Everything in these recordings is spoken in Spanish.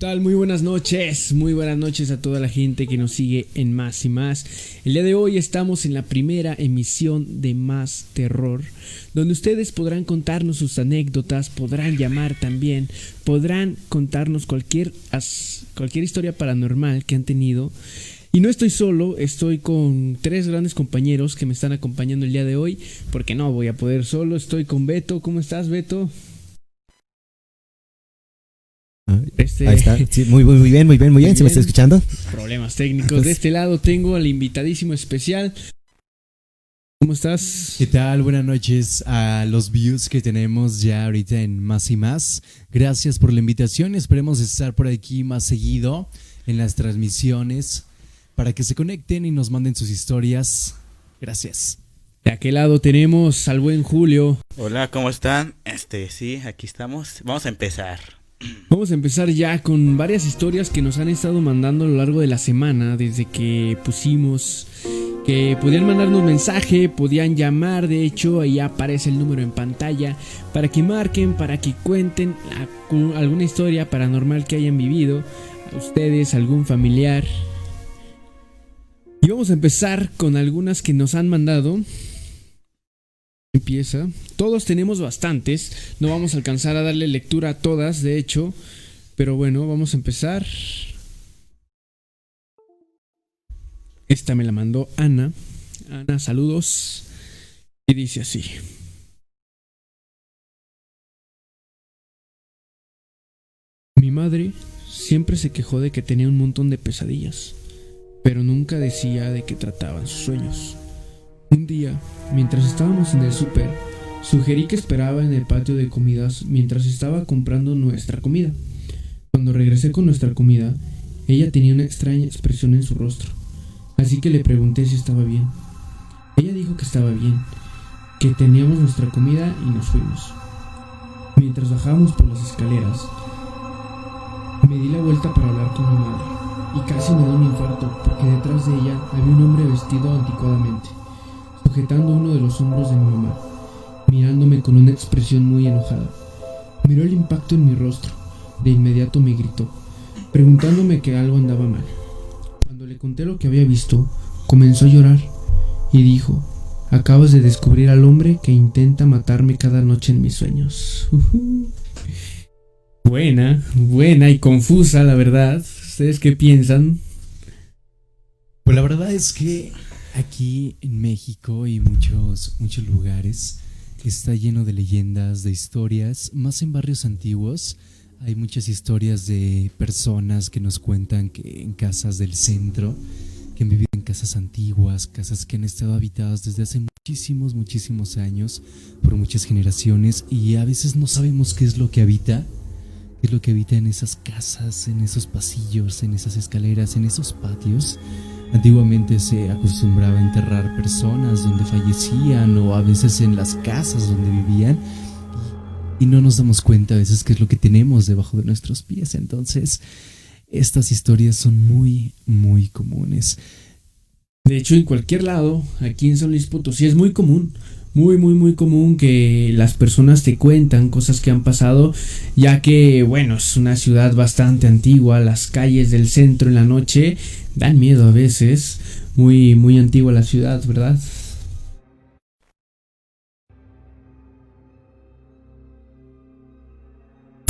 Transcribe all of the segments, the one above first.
tal? Muy buenas noches, muy buenas noches a toda la gente que nos sigue en Más y Más. El día de hoy estamos en la primera emisión de Más Terror, donde ustedes podrán contarnos sus anécdotas, podrán llamar también, podrán contarnos cualquier, cualquier historia paranormal que han tenido. Y no estoy solo, estoy con tres grandes compañeros que me están acompañando el día de hoy, porque no voy a poder solo, estoy con Beto. ¿Cómo estás, Beto? Este... Ahí está. muy, muy, bien, muy bien, muy bien. ¿Se me está escuchando? Problemas técnicos. De este lado tengo al invitadísimo especial. ¿Cómo estás? ¿Qué tal? Buenas noches a los views que tenemos ya ahorita en Más y Más. Gracias por la invitación. Esperemos estar por aquí más seguido en las transmisiones para que se conecten y nos manden sus historias. Gracias. De aquel lado tenemos al buen Julio. Hola, ¿cómo están? Este, sí, aquí estamos. Vamos a empezar. Vamos a empezar ya con varias historias que nos han estado mandando a lo largo de la semana, desde que pusimos que podían mandarnos mensaje, podían llamar, de hecho ahí aparece el número en pantalla para que marquen, para que cuenten alguna historia paranormal que hayan vivido, a ustedes, algún familiar. Y vamos a empezar con algunas que nos han mandado empieza. Todos tenemos bastantes. No vamos a alcanzar a darle lectura a todas, de hecho. Pero bueno, vamos a empezar. Esta me la mandó Ana. Ana, saludos. Y dice así. Mi madre siempre se quejó de que tenía un montón de pesadillas, pero nunca decía de qué trataban sus sueños. Un día, mientras estábamos en el súper, sugerí que esperaba en el patio de comidas mientras estaba comprando nuestra comida. Cuando regresé con nuestra comida, ella tenía una extraña expresión en su rostro, así que le pregunté si estaba bien. Ella dijo que estaba bien, que teníamos nuestra comida y nos fuimos. Mientras bajábamos por las escaleras, me di la vuelta para hablar con mi madre y casi me dio un infarto porque detrás de ella había un hombre vestido anticuadamente sujetando uno de los hombros de mi mamá, mirándome con una expresión muy enojada. Miró el impacto en mi rostro. De inmediato me gritó, preguntándome que algo andaba mal. Cuando le conté lo que había visto, comenzó a llorar y dijo, acabas de descubrir al hombre que intenta matarme cada noche en mis sueños. buena, buena y confusa, la verdad. ¿Ustedes qué piensan? Pues la verdad es que Aquí en México y muchos, muchos lugares está lleno de leyendas, de historias, más en barrios antiguos. Hay muchas historias de personas que nos cuentan que en casas del centro, que han vivido en casas antiguas, casas que han estado habitadas desde hace muchísimos, muchísimos años, por muchas generaciones, y a veces no sabemos qué es lo que habita, qué es lo que habita en esas casas, en esos pasillos, en esas escaleras, en esos patios. Antiguamente se acostumbraba enterrar personas donde fallecían o a veces en las casas donde vivían y no nos damos cuenta a veces qué es lo que tenemos debajo de nuestros pies. Entonces, estas historias son muy, muy comunes. De hecho, en cualquier lado, aquí en San Luis Potosí es muy común muy muy muy común que las personas te cuentan cosas que han pasado ya que bueno es una ciudad bastante antigua las calles del centro en la noche dan miedo a veces muy muy antigua la ciudad verdad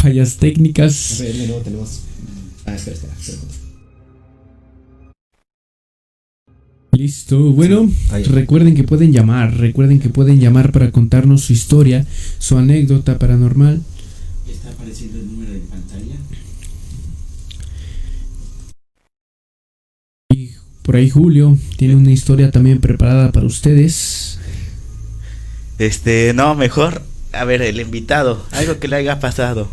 fallas técnicas. Ah, Listo. Bueno, recuerden que pueden llamar, recuerden que pueden llamar para contarnos su historia, su anécdota paranormal. ¿Está apareciendo el número de pantalla? Y por ahí Julio tiene una historia también preparada para ustedes. Este, no, mejor, a ver, el invitado, algo que le haya pasado.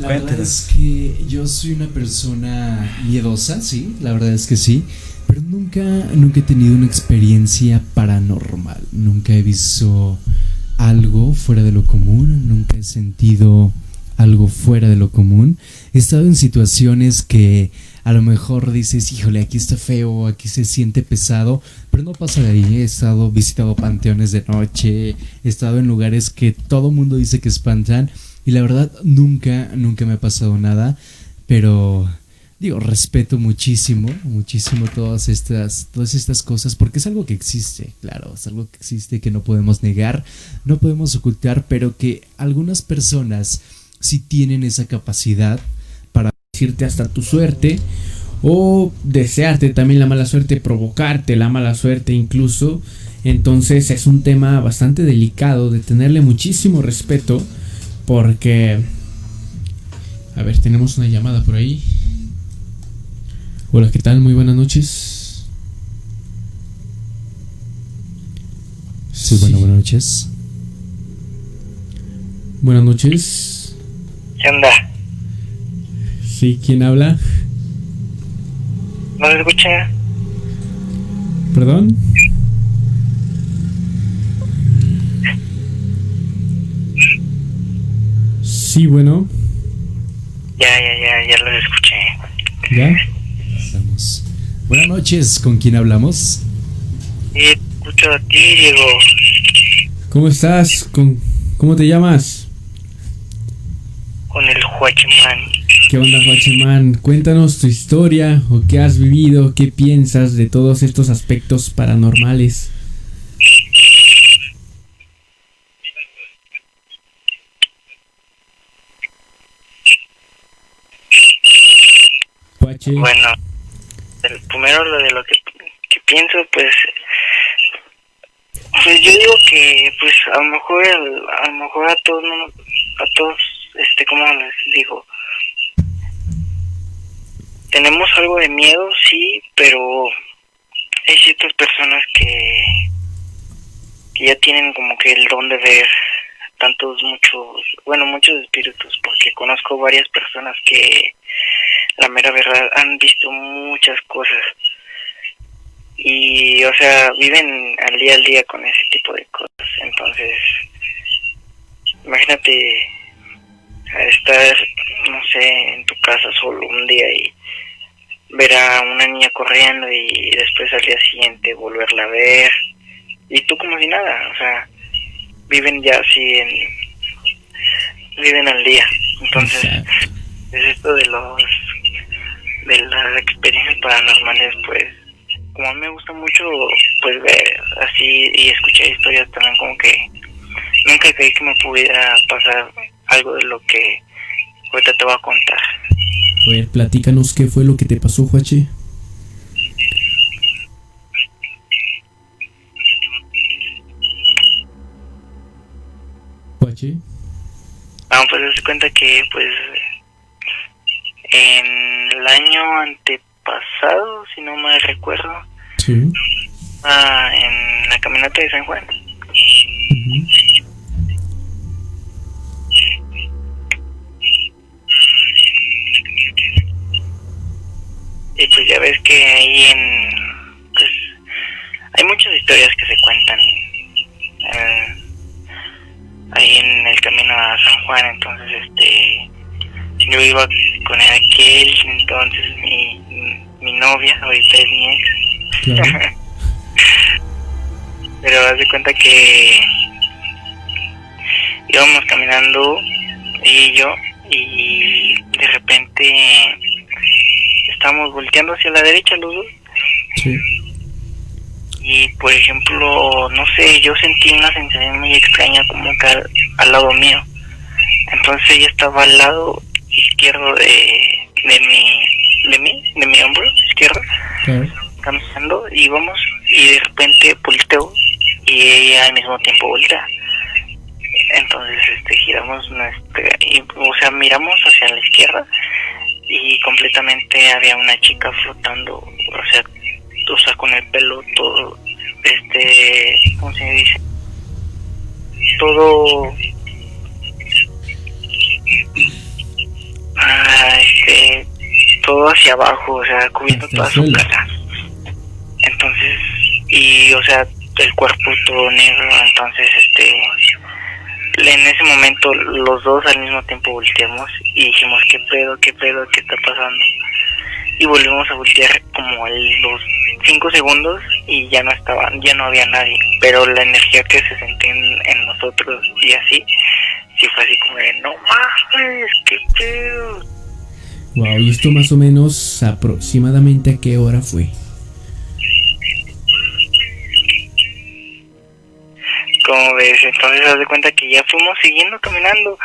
La verdad es que yo soy una persona miedosa, sí, la verdad es que sí. Pero nunca, nunca he tenido una experiencia paranormal. Nunca he visto algo fuera de lo común. Nunca he sentido algo fuera de lo común. He estado en situaciones que a lo mejor dices, híjole, aquí está feo, aquí se siente pesado, pero no pasa de ahí. He estado visitado panteones de noche, he estado en lugares que todo mundo dice que espantan Y la verdad, nunca, nunca me ha pasado nada, pero digo, respeto muchísimo, muchísimo todas estas, todas estas cosas, porque es algo que existe, claro, es algo que existe que no podemos negar, no podemos ocultar, pero que algunas personas sí tienen esa capacidad para decirte hasta tu suerte o desearte también la mala suerte, provocarte la mala suerte incluso. Entonces es un tema bastante delicado de tenerle muchísimo respeto porque... A ver, tenemos una llamada por ahí. Hola, ¿qué tal? Muy buenas noches. Sí, bueno, buenas noches. Buenas noches. ¿Qué onda? Sí, ¿quién habla? ¿No se escucha? ¿Perdón? Sí, bueno. Ya, ya, ya, ya lo escuché. ¿Ya? Estamos. Buenas noches, ¿con quién hablamos? Y escucho a ti, Diego. ¿Cómo estás? ¿Con... ¿Cómo te llamas? Con el Huachimán. ¿Qué onda, Huachimán? Cuéntanos tu historia o qué has vivido, qué piensas de todos estos aspectos paranormales. Huache. Bueno, primero lo de lo que, que pienso, pues, pues yo digo que, pues, a lo mejor, el- a lo mejor a todos, a todos, este, ¿cómo les digo? Tenemos algo de miedo, sí, pero hay ciertas personas que, que ya tienen como que el don de ver tantos, muchos, bueno, muchos espíritus, porque conozco varias personas que la mera verdad han visto muchas cosas. Y o sea viven al día al día con ese tipo de cosas. Entonces imagínate estar no sé en tu casa solo un día y ver a una niña corriendo y después al día siguiente volverla a ver. Y tú como si nada o sea viven ya así en viven al día. Entonces es esto de los de las experiencias paranormales pues como a mí me gusta mucho pues ver así y escuchar historias también como que nunca creí que me pudiera pasar algo de lo que ahorita te voy a contar A ver, platícanos qué fue lo que te pasó, Huache. Huache. vamos pues darse cuenta que pues en el año antepasado si no me recuerdo Sí. ah, en la caminata de San Juan Ujú. Y pues ya ves que ahí en... Pues hay muchas historias que se cuentan eh, ahí en el camino a San Juan, entonces este... Yo iba con aquel, entonces mi, mi novia, ahorita es mi ex, Claro. pero haz de cuenta que íbamos caminando y yo y de repente estábamos volteando hacia la derecha los dos Sí. y por ejemplo no sé yo sentí una sensación muy extraña como que al, al lado mío entonces ella estaba al lado izquierdo de, de mi de mí de mi hombro izquierdo caminando y vamos y de repente volteo y ella al mismo tiempo voltea. Entonces este giramos nuestra y, o sea miramos hacia la izquierda y completamente había una chica flotando o sea o sea con el pelo todo este cómo se dice todo ah, este todo hacia abajo o sea cubriendo Hasta toda su cara. Entonces y o sea el cuerpo todo negro entonces este en ese momento los dos al mismo tiempo volteamos y dijimos qué pedo qué pedo qué está pasando y volvimos a voltear como a los cinco segundos y ya no estaban ya no había nadie. Pero la energía que se sentía en, en nosotros y así sí fue así como de no mames, qué pedo. Wow, y esto más o menos aproximadamente a qué hora fue. Como ves, entonces haz de cuenta que ya fuimos siguiendo caminando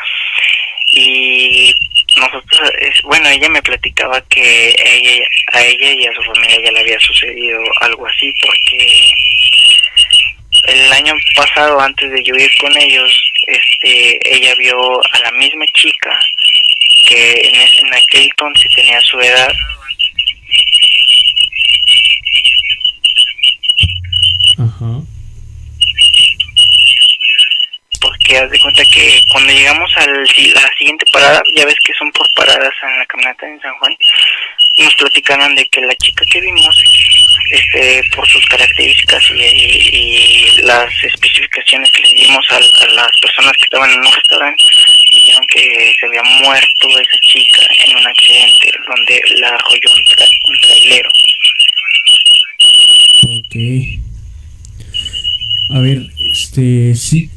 y nosotros, bueno, ella me platicaba que ella, a ella y a su familia ya le había sucedido algo así porque el año pasado antes de yo ir con ellos, este, ella vio a la misma chica que en, en aquel entonces tenía su edad. Ajá. Porque haz de cuenta que cuando llegamos a la siguiente parada, ya ves que son por paradas en la caminata en San Juan, nos platicaron de que la chica que vimos, este, por sus características y, las especificaciones que le dimos a, las personas que estaban en un restaurante, dijeron que se había muerto esa chica en un accidente donde la arrolló un, un trailero. Ok. A ver, este, sí.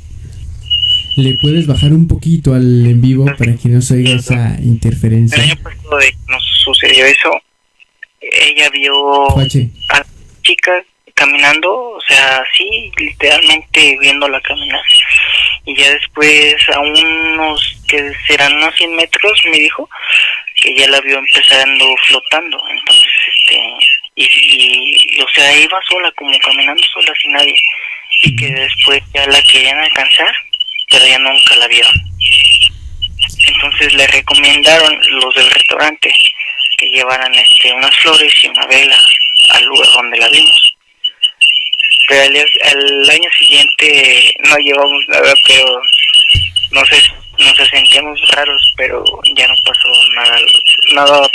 ¿Le puedes bajar un poquito al en vivo para que no se oiga esa interferencia? El año pasado de sucedió eso, ella vio a la chica caminando, o sea, sí, literalmente viéndola caminar. Y ya después, a unos que serán unos 100 metros, me dijo que ya la vio empezando flotando. Entonces, este, y, y, o sea, iba sola, como caminando sola sin nadie. Y que después ya la querían alcanzar, pero ya nunca la vieron. Entonces le recomendaron los del restaurante llevaran este unas flores y una vela al lugar donde la vimos. Pero al, año siguiente no llevamos nada, pero no sé, nos sentíamos raros, pero ya no pasó nada, nada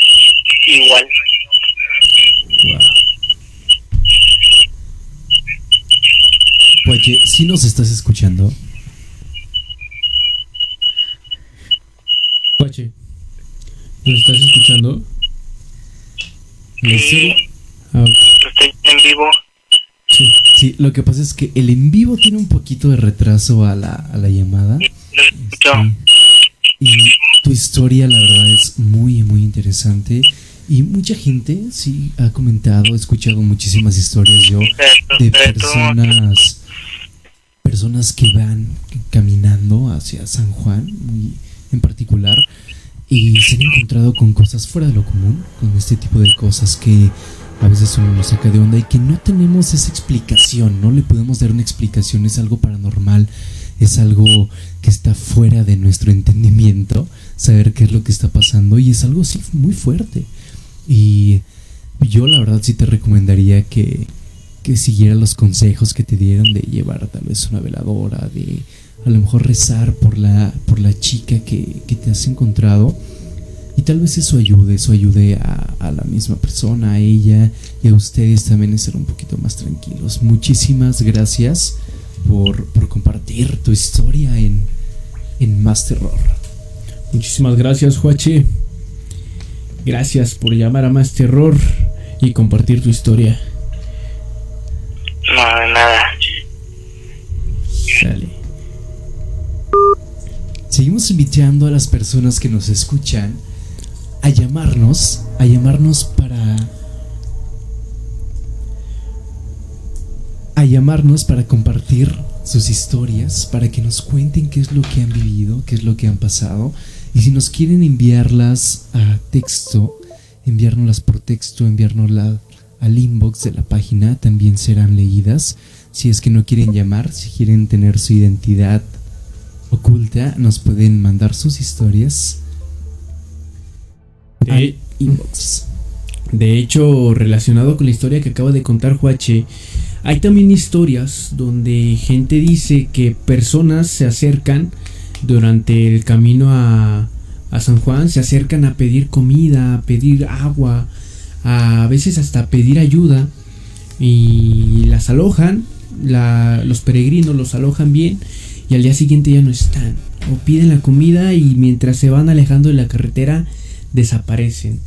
igual. Oye, si nos estás escuchando, Pache, ¿nos estás escuchando? Sí. Estoy en vivo. Sí. sí, lo que pasa es que el en vivo tiene un poquito de retraso a la, a la llamada. Este, y tu historia, la verdad, es muy, muy interesante. Y mucha gente, sí, ha comentado, he escuchado muchísimas historias yo de personas, personas que van caminando hacia San Juan, muy en particular, y se han encontrado con cosas fuera de lo común, con este tipo de cosas que a veces uno nos saca de onda y que no tenemos esa explicación, no le podemos dar una explicación, es algo paranormal, es algo que está fuera de nuestro entendimiento, saber qué es lo que está pasando y es algo sí muy fuerte. Y yo la verdad sí te recomendaría que, que siguieras los consejos que te dieron de llevar tal vez una veladora, de a lo mejor rezar por la, por la chica que, te has encontrado. Y tal vez eso ayude, eso ayude a, la misma persona, a ella y a ustedes también a ser un poquito más tranquilos. Muchísimas gracias por, compartir tu historia en, en Más Terror. Muchísimas gracias, Juachi. Gracias por llamar a Más Terror y compartir tu historia. No, nada. Sale. Seguimos invitando a las personas que nos escuchan a llamarnos, a llamarnos para a llamarnos para compartir sus historias, para que nos cuenten qué es lo que han vivido, qué es lo que han pasado. Y si nos quieren enviarlas a texto, enviárnoslas por texto, enviárnoslas al inbox de la página, también serán leídas. Si es que no quieren llamar, si quieren tener su identidad oculta, nos pueden mandar sus historias de, De hecho, relacionado con la historia que acaba de contar Juache, hay también historias donde gente dice que personas se acercan durante el camino a, a San Juan, se acercan a pedir comida, a pedir agua, a, veces hasta pedir ayuda y las alojan, los peregrinos los alojan bien y al día siguiente ya no están. O piden la comida y mientras se van alejando de la carretera desaparecen.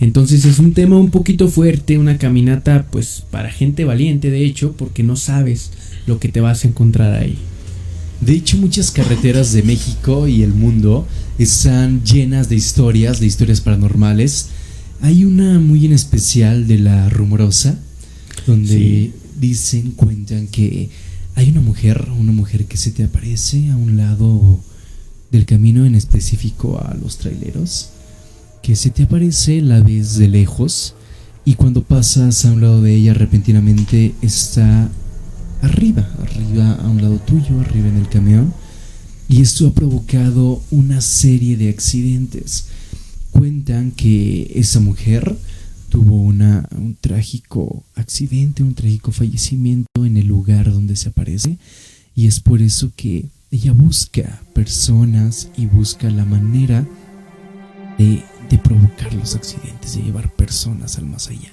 Entonces es un tema un poquito fuerte, una caminata pues para gente valiente de hecho, porque no sabes lo que te vas a encontrar ahí. De hecho, muchas carreteras de México y el mundo están llenas de historias, de historias paranormales. Hay una muy en especial de la rumorosa, donde dicen, cuentan que hay una mujer, una mujer que se te aparece a un lado del camino, en específico a los traileros, que se te aparece, la vez de lejos y cuando pasas a un lado de ella repentinamente está arriba, arriba a un lado tuyo, arriba en el camión. Y esto ha provocado una serie de accidentes. Cuentan que esa mujer tuvo una, un trágico accidente, un trágico fallecimiento en el lugar donde se aparece. Y es por eso que ella busca personas y busca la manera de de provocar los accidentes, de llevar personas al más allá.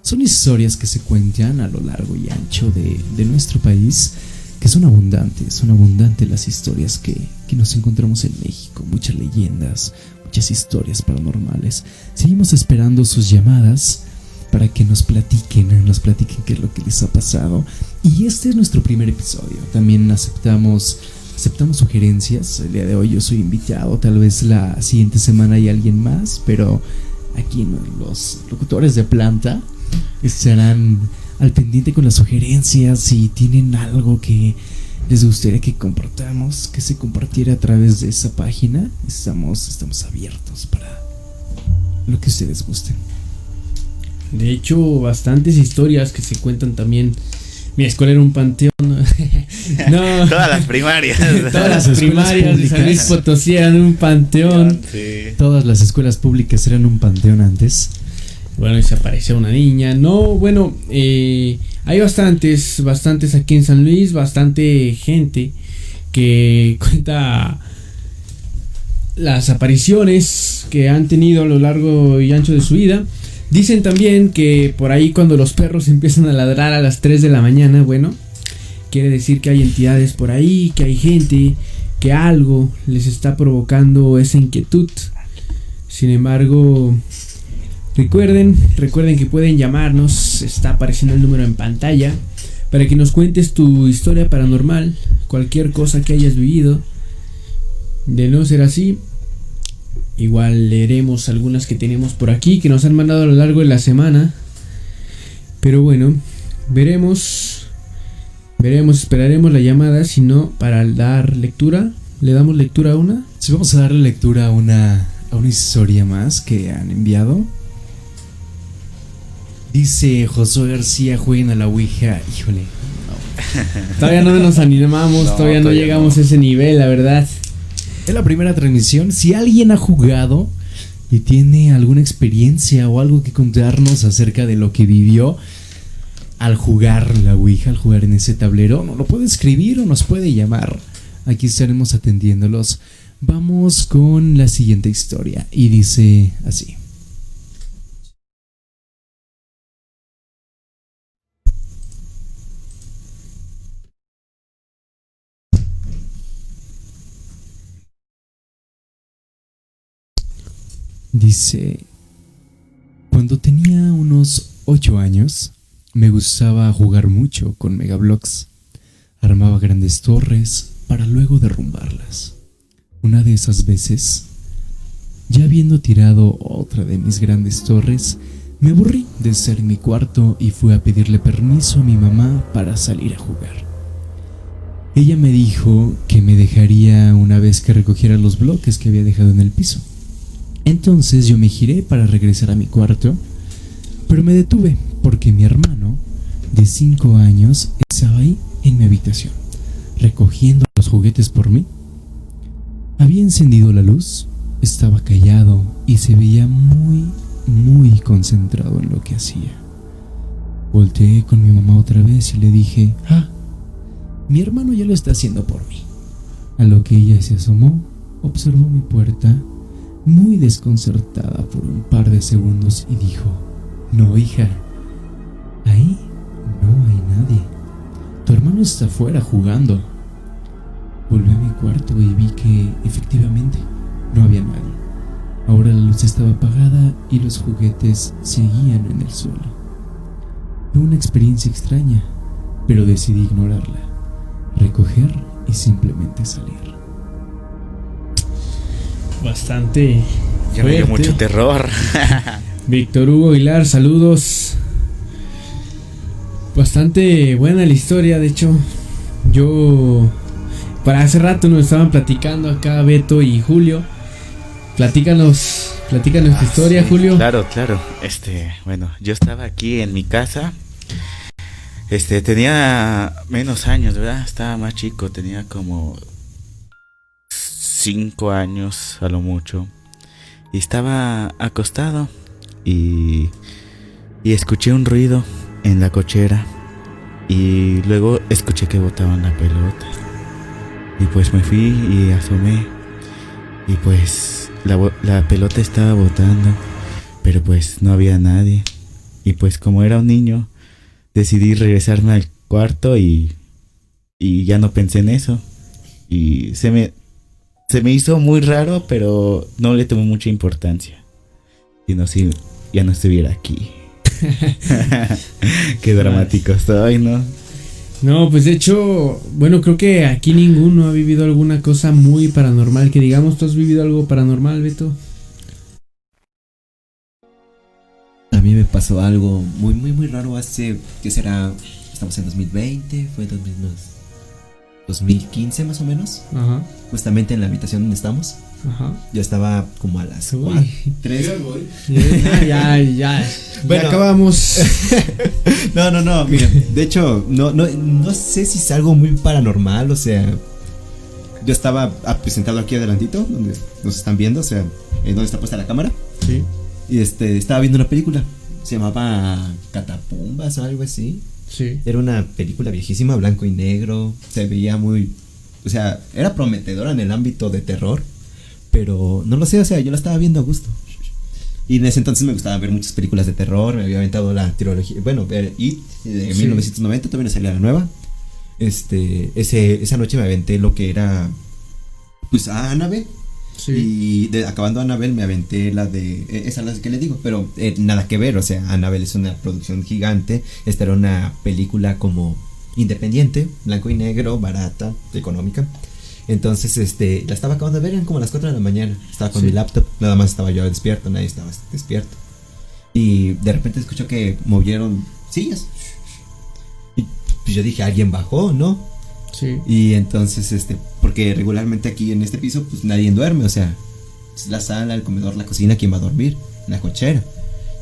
Son historias que se cuentan a lo largo y ancho de, nuestro país, que son abundantes, son abundantes las historias que, que nos encontramos en México, muchas leyendas, historias paranormales. Seguimos esperando sus llamadas para que nos platiquen, nos platiquen qué es lo que les ha pasado. Y este es nuestro primer episodio. También aceptamos aceptamos sugerencias. El día de hoy yo soy invitado, tal vez la siguiente semana hay alguien más, pero aquí los locutores de planta estarán al pendiente con las sugerencias. Si tienen algo que les gustaría que compartamos, que se compartiera a través de esa página, estamos, estamos abiertos para lo que ustedes gusten. De hecho, bastantes historias que se cuentan también mi escuela era un panteón. no. Todas las primarias. Todas las primarias de San Luis Potosí eran un panteón. Todas las escuelas públicas eran un panteón antes. Bueno, y se apareció una niña. No, bueno, eh, hay bastantes, bastantes aquí en San Luis, bastante gente que cuenta las apariciones que han tenido a lo largo y ancho de su vida. Dicen también que por ahí cuando los perros empiezan a ladrar a las 3 de la mañana, bueno, quiere decir que hay entidades por ahí, que hay gente, que algo les está provocando esa inquietud. Sin embargo, recuerden, recuerden que pueden llamarnos, está apareciendo el número en pantalla, para que nos cuentes tu historia paranormal, cualquier cosa que hayas vivido. De no ser así, Igual leeremos algunas que tenemos por aquí que nos han mandado a lo largo de la semana. Pero bueno, veremos. Veremos, esperaremos la llamada. Si no, para dar lectura, ¿le damos lectura a una? Si vamos a darle lectura a una, a una historia más que han enviado. Dice Josué García, jueguen a la Ouija. Híjole. todavía no nos animamos, todavía no llegamos a ese nivel, la verdad. Es la primera transmisión. Si alguien ha jugado y tiene alguna experiencia o algo que contarnos acerca de lo que vivió al jugar la Ouija, al jugar en ese tablero, no lo puede escribir o nos puede llamar. Aquí estaremos atendiéndolos. Vamos con la siguiente historia y dice así. Dice, cuando tenía unos 8 años, me gustaba jugar mucho con Megablocks. Armaba grandes torres para luego derrumbarlas. Una de esas veces, ya habiendo tirado otra de mis grandes torres, me aburrí de estar en mi cuarto y fui a pedirle permiso a mi mamá para salir a jugar. Ella me dijo que me dejaría una vez que recogiera los bloques que había dejado en el piso. Entonces yo me giré para regresar a mi cuarto, pero me detuve porque mi hermano, de 5 años, estaba ahí en mi habitación, recogiendo los juguetes por mí. Había encendido la luz, estaba callado y se veía muy, muy concentrado en lo que hacía. Volteé con mi mamá otra vez y le dije, ah, mi hermano ya lo está haciendo por mí. A lo que ella se asomó, observó mi puerta muy desconcertada por un par de segundos y dijo, no hija, ahí no hay nadie. Tu hermano está afuera jugando. Volví a mi cuarto y vi que efectivamente no había nadie. Ahora la luz estaba apagada y los juguetes seguían en el suelo. Fue una experiencia extraña, pero decidí ignorarla, recoger y simplemente salir. Bastante. Ya me dio mucho terror. Víctor Hugo Aguilar, saludos. Bastante buena la historia, de hecho. Yo. Para hace rato nos estaban platicando acá Beto y Julio. Platícanos, platícanos tu Ah, historia, sí, Julio. Claro, claro. Este, bueno, yo estaba aquí en mi casa. Este, tenía menos años, ¿verdad? Estaba más chico, tenía como cinco años a lo mucho. Y estaba acostado y, y escuché un ruido en la cochera. Y luego escuché que botaban la pelota. Y pues me fui y asomé. Y pues la, la pelota estaba botando. Pero pues no había nadie. Y pues como era un niño, decidí regresarme al cuarto y, y ya no pensé en eso. Y se me, se me hizo muy raro, pero no le tomé mucha importancia. Sino si ya no estuviera aquí. Qué dramático estoy, ¿no? No, pues de hecho, bueno, creo que aquí ninguno ha vivido alguna cosa muy paranormal. Que digamos, ¿tú has vivido algo paranormal, Beto? A mí me pasó algo muy, muy, muy raro hace, ¿qué será? Estamos en 2020, fue 2000 2015 más o menos, Ajá, justamente en la habitación donde estamos. ajá. Yo estaba como a las Uy. 4, 3. Ya, ya, ya. Bueno. ya acabamos. No, no, no, miren, de hecho, no, no, no sé si es algo muy paranormal, o sea, yo estaba ah, pues, sentado aquí adelantito, donde nos están viendo, o sea, en donde está puesta la cámara, Sí, y este, estaba viendo una película, se llamaba Catapumbas o algo así. Sí. Era una película viejísima, blanco y negro. Se veía muy. O sea, era prometedora en el ámbito de terror. Pero no lo sé, o sea, yo la estaba viendo a gusto. Y en ese entonces me gustaba ver muchas películas de terror. Me había aventado la trilogía. Bueno, ver It de Sí. 1990, todavía no salía la nueva. Este, ese, esa noche me aventé lo que era. Pues a Annabelle. Sí. Y de- acabando Annabelle me aventé la de... eh, Esa es la que le digo, pero eh, nada que ver, o sea, Annabelle es una producción gigante, esta era una película como independiente, blanco y negro, barata, económica. Entonces, este, la estaba acabando de ver, eran como las 4 de la mañana, estaba con Sí. mi laptop, nada más estaba yo despierto, nadie estaba despierto. Y de repente escucho que movieron sillas. Y pues yo dije, alguien bajó, ¿no? Sí. Y entonces, este, porque regularmente aquí en este piso, pues nadie duerme, o sea, es la sala, el comedor, la cocina, ¿quién va a dormir? La cochera.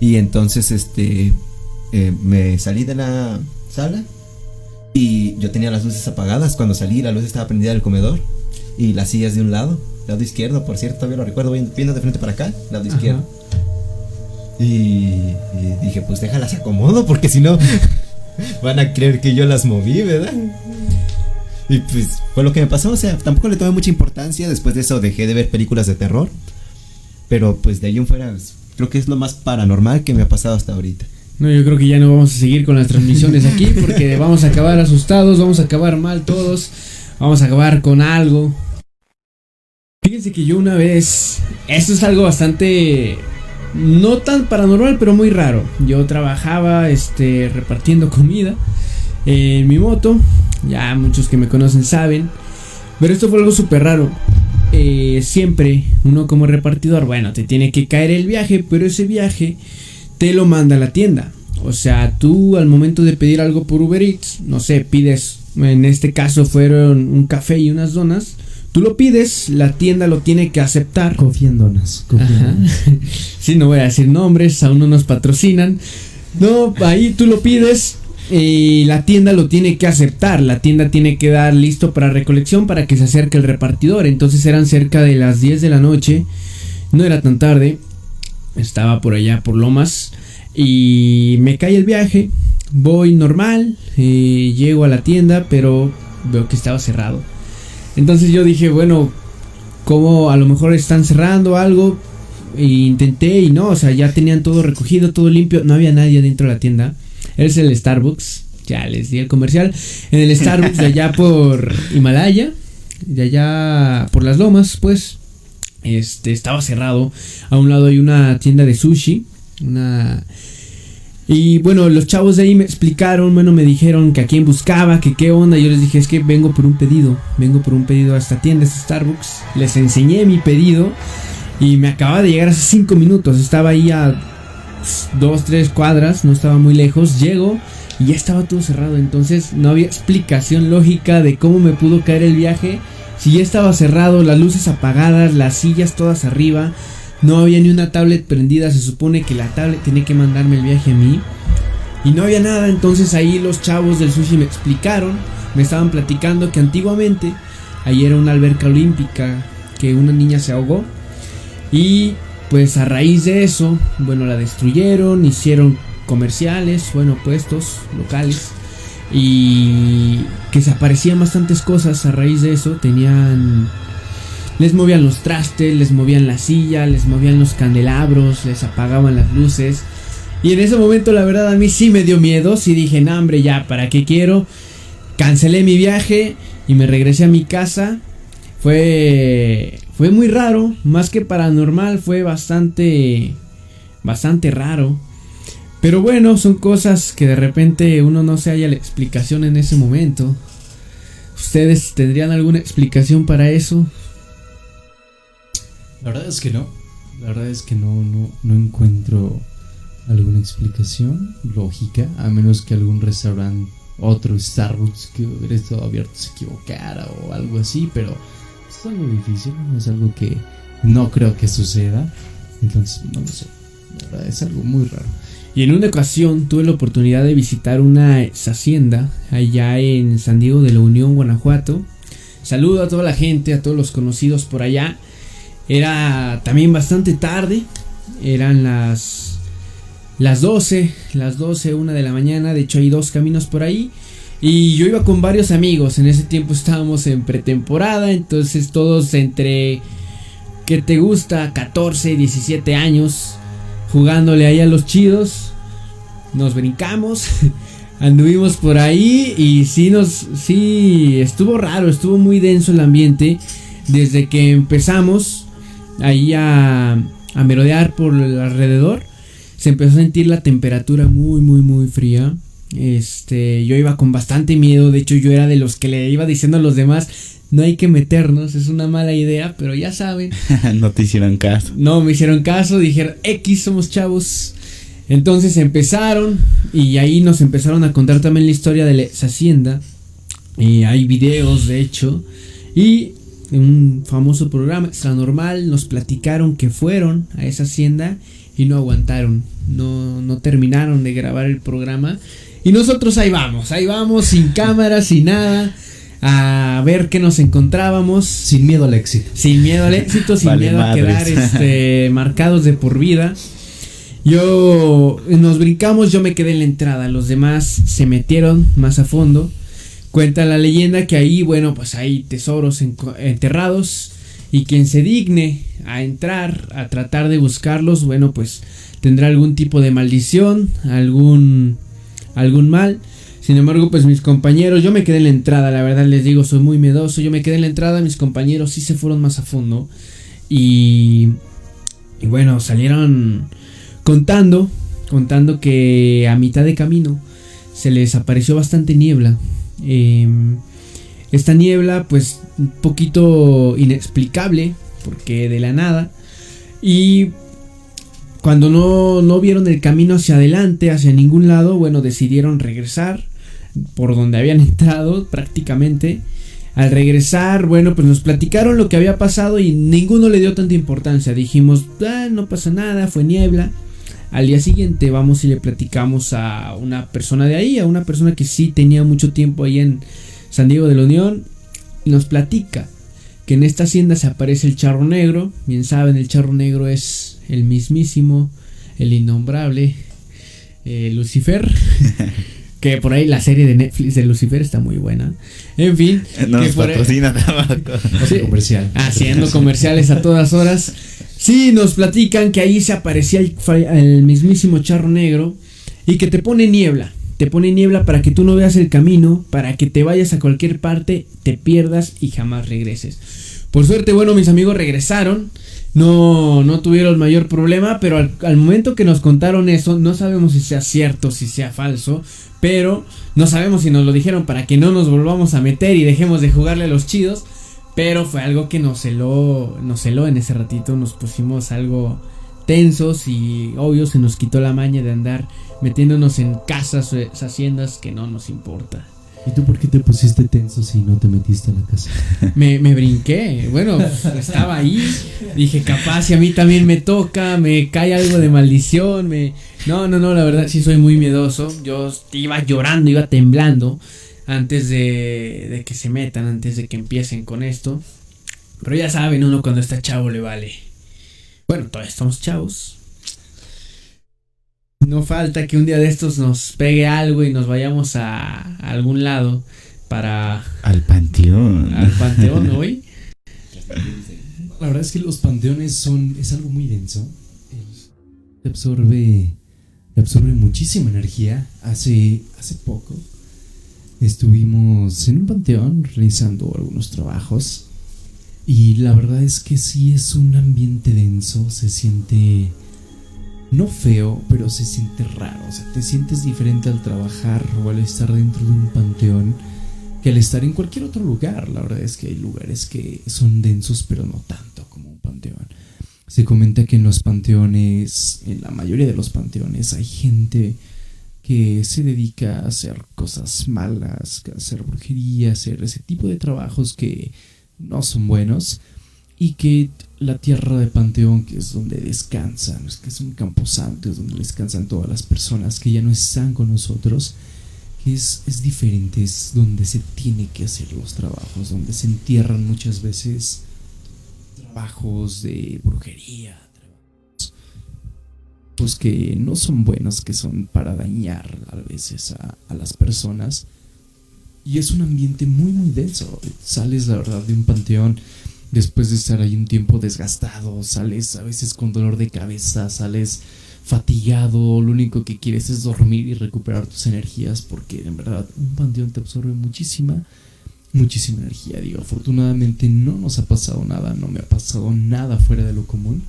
Y entonces, este, eh, me salí de la sala y yo tenía las luces apagadas. Cuando salí, la luz estaba prendida del comedor y las sillas de un lado, lado izquierdo, por cierto, todavía lo recuerdo, viendo viendo de frente para acá, lado Ajá. izquierdo. Y, y dije, pues déjalas acomodo, porque si no, van a creer que yo las moví, ¿verdad? Y pues fue lo que me pasó, o sea, tampoco le tomé mucha importancia, después de eso dejé de ver películas de terror, pero pues de ahí en fuera pues, creo que es lo más paranormal que me ha pasado hasta ahorita. No, yo creo que ya no vamos a seguir con las transmisiones aquí porque vamos a acabar asustados, vamos a acabar mal todos, vamos a acabar con algo. Fíjense que yo una vez, esto es algo bastante no tan paranormal, pero muy raro. Yo trabajaba este repartiendo comida en mi moto, ya muchos que me conocen saben, pero esto fue algo súper raro. Eh, siempre uno como repartidor, bueno, te tiene que caer el viaje, pero ese viaje te lo manda la tienda. O sea, tú al momento de pedir algo por Uber Eats, no sé, pides, en este caso fueron un café y unas donas, tú lo pides, la tienda lo tiene que aceptar. And Ajá. Donuts. Sí, no voy a decir nombres, aún no nos patrocinan. No, ahí tú lo pides y la tienda lo tiene que aceptar. La tienda tiene que dar listo para recolección para que se acerque el repartidor. Entonces eran cerca de las 10 de la noche. No era tan tarde. Estaba por allá por Lomas. Y me cae el viaje. Voy normal. eh, llego a la tienda, pero veo que estaba cerrado. Entonces yo dije, bueno, como a lo mejor están cerrando algo. E intenté y no, o sea, ya tenían todo recogido, todo limpio. No había nadie dentro de la tienda. Es el Starbucks. Ya les di el comercial. En el Starbucks de allá por Himalaya. De allá por las lomas, pues. Este estaba cerrado. A un lado hay una tienda de sushi. Una. Y bueno, los chavos de ahí me explicaron, bueno, me dijeron que a quién buscaba, que qué onda. Yo les dije, es que vengo por un pedido, vengo por un pedido a esta tienda, a este Starbucks. Les enseñé mi pedido y me acababa de llegar hace 5 minutos. Estaba ahí a 2, 3 cuadras, no estaba muy lejos. Llego y ya estaba todo cerrado. Entonces no había explicación lógica de cómo me pudo caer el viaje. Si ya estaba cerrado, las luces apagadas, las sillas todas arriba. No había ni una tablet prendida. Se supone que la tablet tenía que mandarme el viaje a mí. Y no había nada. Entonces ahí los chavos del sushi me explicaron. Me estaban platicando que antiguamente ahí era una alberca olímpica. Que una niña se ahogó. Y pues a raíz de eso, bueno, la destruyeron. Hicieron comerciales, bueno, puestos locales. Y que se aparecían bastantes cosas a raíz de eso. Tenían les movían los trastes, les movían la silla, les movían los candelabros, les apagaban las luces. Y en ese momento la verdad a mí sí me dio miedo, sí dije, no hombre, ya, ¿para qué quiero? Cancelé mi viaje y me regresé a mi casa. Fue fue muy raro, más que paranormal, fue bastante bastante raro. Pero bueno, son cosas que de repente uno no se halla la explicación en ese momento. ¿Ustedes tendrían alguna explicación para eso? La verdad es que no. La verdad es que no, no, no encuentro alguna explicación lógica, a menos que algún restaurante, otro Starbucks que hubiera estado abierto se equivocara o algo así, pero es algo difícil, es algo que no creo que suceda. Entonces, no lo sé. La verdad es algo muy raro. Y en una ocasión tuve la oportunidad de visitar una hacienda allá en San Diego de la Unión, Guanajuato. Saludo a toda la gente, a todos los conocidos por allá. Era también bastante tarde. Eran las las 12, las 12, una de la mañana. De hecho, hay dos caminos por ahí. Y yo iba con varios amigos. En ese tiempo estábamos en pretemporada. Entonces, todos entre. ¿Qué te gusta? 14, 17 años. Jugándole ahí a los chidos. Nos brincamos. Anduvimos por ahí. Y sí, nos. Sí, estuvo raro. Estuvo muy denso el ambiente. Desde que empezamos ahí a, a merodear por el alrededor, se empezó a sentir la temperatura muy, muy, muy fría. Este, yo iba con bastante miedo, de hecho yo era de los que le iba diciendo a los demás, no hay que meternos, es una mala idea, pero ya saben. no te hicieron caso. No, me hicieron caso, dijeron, X somos chavos. Entonces empezaron y ahí nos empezaron a contar también la historia de esa hacienda. Y hay videos, de hecho. Y en un famoso programa extra normal nos platicaron que fueron a esa hacienda y no aguantaron, no, no terminaron de grabar el programa y nosotros ahí vamos, ahí vamos sin cámara, sin nada, a ver qué nos encontrábamos. Sin miedo al éxito. Sin miedo al éxito, sin Vale miedo a quedar este, marcados de por vida. Yo nos brincamos, yo me quedé en la entrada, los demás se metieron más a fondo. Cuenta la leyenda que ahí, bueno, pues hay tesoros enterrados y quien se digne a entrar, a tratar de buscarlos, bueno, pues tendrá algún tipo de maldición, algún algún mal. Sin embargo, pues mis compañeros, yo me quedé en la entrada, la verdad les digo, soy muy miedoso, yo me quedé en la entrada, mis compañeros sí se fueron más a fondo y y bueno, salieron contando, contando que a mitad de camino se les apareció bastante niebla. Em, esta niebla, pues, un poquito inexplicable, porque de la nada. Y cuando no, no vieron el camino hacia adelante, hacia ningún lado, bueno, decidieron regresar por donde habían entrado prácticamente. Al regresar, bueno, pues nos platicaron lo que había pasado y ninguno le dio tanta importancia. Dijimos, "Ah, no pasa nada, fue niebla. Al día siguiente vamos y le platicamos a una persona de ahí, a una persona que sí tenía mucho tiempo ahí en San Diego de la Unión. Y nos platica que en esta hacienda se aparece el charro negro. Bien saben, el charro negro es el mismísimo, el innombrable eh, Lucifer. que por ahí la serie de Netflix de Lucifer está muy buena. En fin, No que nos por ahí- patrocina. Sí. Comercial. haciendo comerciales a todas horas. Sí, nos platican que ahí se aparecía el, el mismísimo charro negro y que te pone niebla. Te pone niebla para que tú no veas el camino, para que te vayas a cualquier parte, te pierdas y jamás regreses. Por suerte, bueno, mis amigos regresaron. No, no tuvieron mayor problema, pero al, momento que nos contaron eso, no sabemos si sea cierto, si sea falso, pero no sabemos si nos lo dijeron para que no nos volvamos a meter y dejemos de jugarle a los chidos. Pero fue algo que nos celó, nos celó en ese ratito, nos pusimos algo tensos y obvio se nos quitó la maña de andar metiéndonos en casas, eh, haciendas que no nos importa. ¿Y tú por qué te pusiste tenso si no te metiste a la casa? Me, me brinqué, bueno, estaba ahí, dije capaz si a mí también me toca, me cae algo de maldición, me... No, no, no, la verdad sí soy muy miedoso, yo iba llorando, iba temblando antes de, de que se metan, antes de que empiecen con esto. Pero ya saben, uno cuando está chavo le vale. Bueno, todavía estamos chavos. No falta que un día de estos nos pegue algo y nos vayamos a, a algún lado para Al panteón. al panteón hoy. La verdad es que los panteones son es algo muy denso. Te absorbe te absorbe muchísima energía. Hace hace poco estuvimos en un panteón realizando algunos trabajos y la verdad es que sí es un ambiente denso, se siente no feo, pero se siente raro, o sea, te sientes diferente al trabajar o al estar dentro de un panteón que al estar en cualquier otro lugar. La verdad es que hay lugares que son densos, pero no tanto como un panteón. Se comenta que en los panteones, en la mayoría de los panteones, hay gente que se dedica a hacer cosas malas, a hacer brujería, a hacer ese tipo de trabajos que no son buenos y que la tierra de Panteón, que es donde descansan, es que es un camposanto, es donde descansan todas las personas que ya no están con nosotros, es, es diferente, es donde se tiene que hacer los trabajos, donde se entierran muchas veces trabajos de brujería, pues que no son buenos, que son para dañar a veces a, a las personas. Y es un ambiente muy, muy denso. Sales, la verdad, de un panteón después de estar ahí un tiempo desgastado, sales a veces con dolor de cabeza, sales fatigado, lo único que quieres es dormir y recuperar tus energías porque en verdad un panteón te absorbe muchísima, muchísima energía. Digo, afortunadamente no nos ha pasado nada, no me ha pasado nada fuera de lo común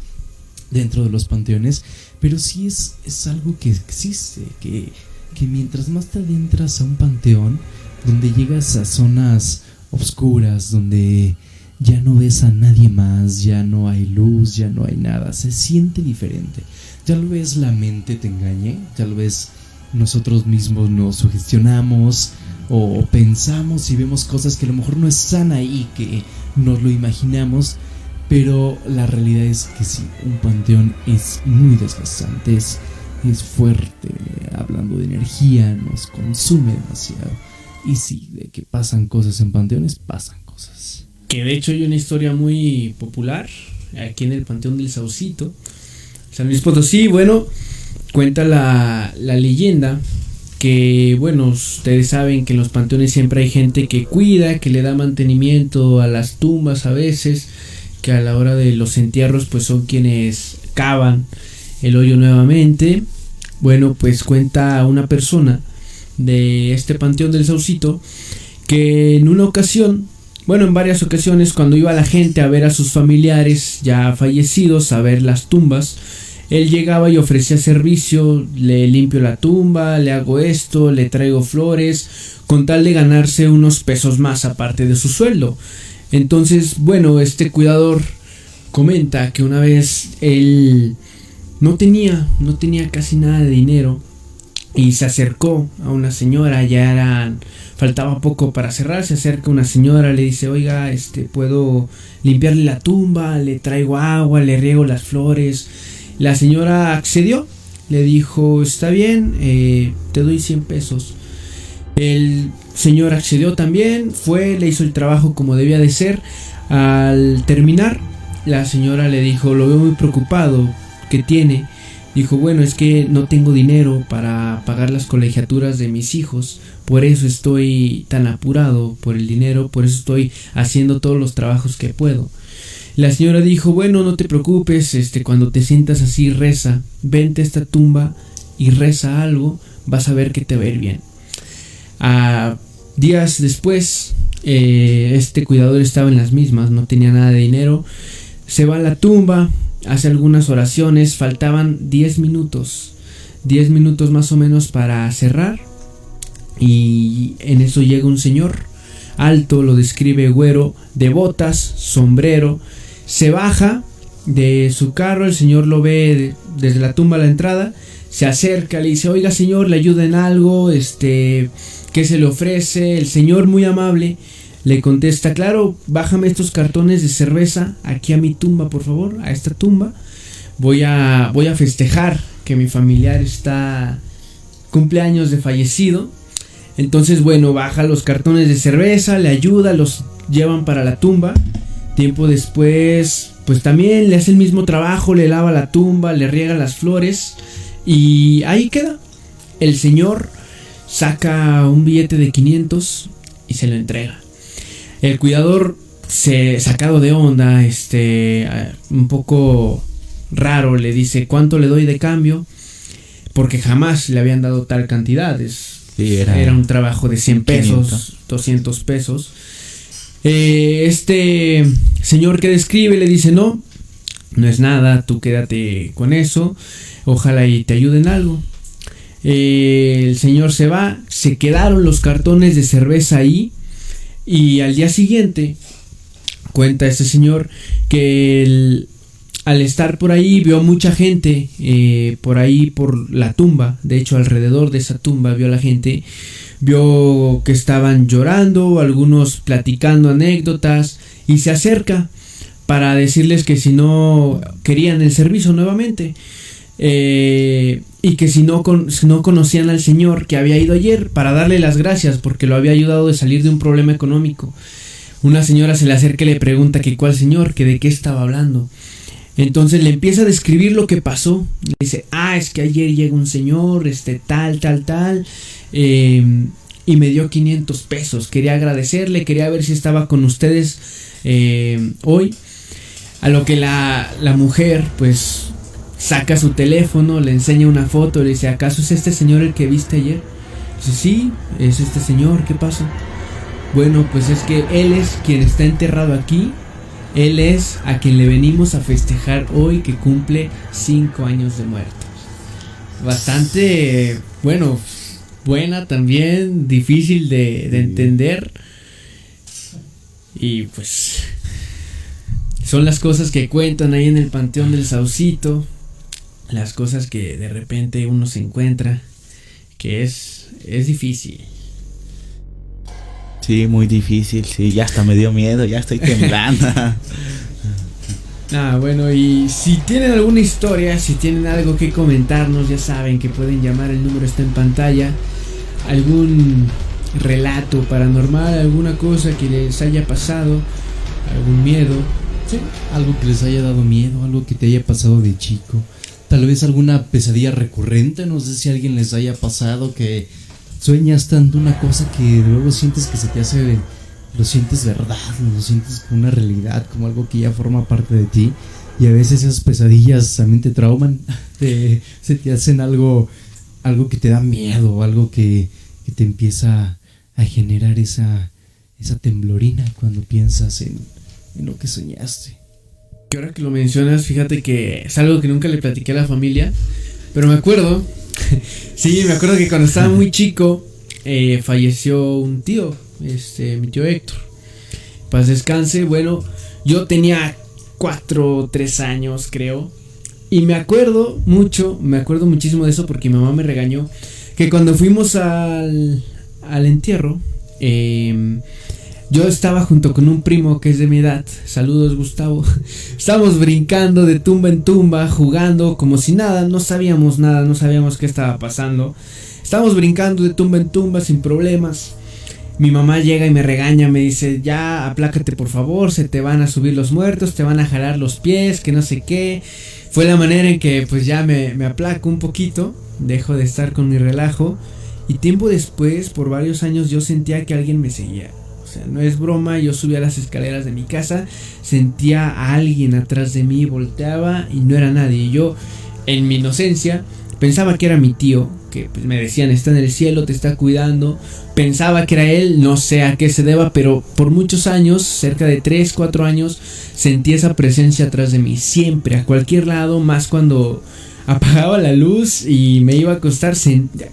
dentro de los panteones, pero sí es, es algo que existe, que, que mientras más te adentras a un panteón, donde llegas a zonas oscuras, donde ya no ves a nadie más, ya no hay luz, ya no hay nada, se siente diferente. Tal vez la mente te engañe, tal vez nosotros mismos nos sugestionamos o pensamos y vemos cosas que a lo mejor no están ahí, que nos lo imaginamos, pero la realidad es que sí, un panteón es muy desgastante, es, es fuerte, hablando de energía, nos consume demasiado. Y sí, de que pasan cosas en panteones, pasan cosas. Que de hecho hay una historia muy popular aquí en el Panteón del Saucito. San Luis Potosí, bueno, cuenta la, la leyenda que, bueno, ustedes saben que en los panteones siempre hay gente que cuida, que le da mantenimiento a las tumbas a veces, que a la hora de los entierros pues son quienes cavan el hoyo nuevamente. Bueno, pues cuenta una persona de este Panteón del Saucito que en una ocasión bueno, en varias ocasiones cuando iba la gente a ver a sus familiares ya fallecidos, a ver las tumbas, él llegaba y ofrecía servicio, le limpio la tumba, le hago esto, le traigo flores, con tal de ganarse unos pesos más aparte de su sueldo. Entonces, bueno, este cuidador comenta que una vez él no tenía, no tenía casi nada de dinero y se acercó a una señora, ya eran faltaba poco para cerrar, se acerca una señora, le dice, oiga, este, puedo limpiarle la tumba, le traigo agua, le riego las flores. La señora accedió, le dijo, está bien, eh, te doy 100 pesos. El señor accedió también, fue, le hizo el trabajo como debía de ser. Al terminar, la señora le dijo, lo veo muy preocupado, ¿qué tiene? Dijo, bueno, es que no tengo dinero para pagar las colegiaturas de mis hijos, por eso estoy tan apurado por el dinero, por eso estoy haciendo todos los trabajos que puedo. La señora dijo, bueno, no te preocupes, este, cuando te sientas así, reza, vente a esta tumba y reza algo, vas a ver que te va a ir bien. Días después, eh, este cuidador estaba en las mismas, no tenía nada de dinero, Se va a la tumba, hace algunas oraciones, faltaban 10 minutos. 10 minutos más o menos para cerrar. Y en eso llega un señor alto, lo describe güero, de botas, sombrero. Se baja de su carro, el señor lo ve desde la tumba a la entrada. Se acerca, le dice, oiga señor, le ayuda en algo, este, ¿qué se le ofrece? El señor muy amable le contesta, claro, bájame estos cartones de cerveza aquí a mi tumba, por favor, a esta tumba. Voy a, voy a festejar que mi familiar está cumpleaños de fallecido. Entonces, bueno, baja los cartones de cerveza, le ayuda, los llevan para la tumba. Tiempo después, pues también le hace el mismo trabajo, le lava la tumba, le riega las flores y ahí queda. El señor saca un billete de 500 y se lo entrega. El cuidador se sacado de onda, este, un poco raro, le dice, ¿cuánto le doy de cambio? Porque jamás le habían dado tal cantidad. era, un trabajo de 100 pesos, 200 pesos. Eh, este señor que describe le dice, no, no es nada, tú quédate con eso, ojalá y te ayuden algo. Eh, el señor se va, se quedaron los cartones de cerveza ahí y al día siguiente cuenta este señor que al estar por ahí vio mucha gente eh, por ahí por la tumba, de hecho alrededor de esa tumba vio a la gente, vio que estaban llorando, algunos platicando anécdotas y se acerca para decirles que si no querían el servicio nuevamente eh, y que si no, no conocían al Señor que había ido ayer para darle las gracias porque lo había ayudado a salir de un problema económico. Una señora se le acerca y le pregunta que cuál señor, que de qué estaba hablando. Entonces le empieza a describir lo que pasó. Le dice, ah, es que ayer llega un señor, este, tal, tal, tal, em, y me dio 500 pesos. Quería agradecerle, quería ver si estaba con ustedes em, hoy. A lo que la, la mujer, pues, saca su teléfono, le enseña una foto, le dice, ¿acaso es este señor el que viste ayer? Dice, sí, es este señor, ¿qué pasa? Bueno, pues es que él es quien está enterrado aquí él es a quien le venimos a festejar hoy que cumple 5 años de muertos. Bastante, bueno, buena también, difícil de, entender. Y pues son las cosas que cuentan ahí en el Panteón del Saucito. Las cosas que de repente uno se encuentra. Que es, es difícil. Sí, muy difícil, sí, ya hasta me dio miedo, ya estoy temblando. ah, bueno, y si tienen alguna historia, si tienen algo que comentarnos, ya saben que pueden llamar, el número está en pantalla. Algún relato paranormal, alguna cosa que les haya pasado, algún miedo. Sí, algo que les haya dado miedo, algo que te haya pasado de chico. Tal vez alguna pesadilla recurrente, no sé si a alguien les haya pasado que sueñas tanto una cosa que luego sientes que se te hace, lo sientes verdad, lo sientes como una realidad, como algo que ya forma parte de ti. Y a veces esas pesadillas también te trauman, se te hacen algo, algo que te da miedo, algo que, te empieza a generar esa, esa temblorina cuando piensas en, en lo que soñaste. Que ahora que lo mencionas, fíjate que es algo que nunca le platiqué a la familia, pero me acuerdo sí, me acuerdo que cuando estaba muy chico eh, falleció un tío, este, mi tío Héctor. Paz descanse, bueno, yo tenía 4 o 3 años, creo. Y me acuerdo mucho, me acuerdo muchísimo de eso porque mi mamá me regañó. Que cuando fuimos al, al entierro, eh, yo estaba junto con un primo que es de mi edad. Saludos, Gustavo. Estábamos brincando de tumba en tumba, jugando como si nada. No sabíamos nada, no sabíamos qué estaba pasando. Estábamos brincando de tumba en tumba sin problemas. Mi mamá llega y me regaña, me dice, ya aplácate por favor, se te van a subir los muertos, te van a jalar los pies, que no sé qué. Fue la manera en que pues ya me, me aplaco un poquito, dejo de estar con mi relajo. Y tiempo después, por varios años, yo sentía que alguien me seguía. Sea, no es broma, yo subía las escaleras de mi casa, sentía a alguien atrás de mí, volteaba y no era nadie. Yo, en mi inocencia, Pensaba que era mi tío, que pues, me decían está en el cielo, te está cuidando. Pensaba que era él, no sé a qué se deba, pero por muchos años, cerca de 3, 4 años, sentí esa presencia atrás de mí. Siempre, a cualquier lado, más cuando apagaba la luz y me iba a acostar,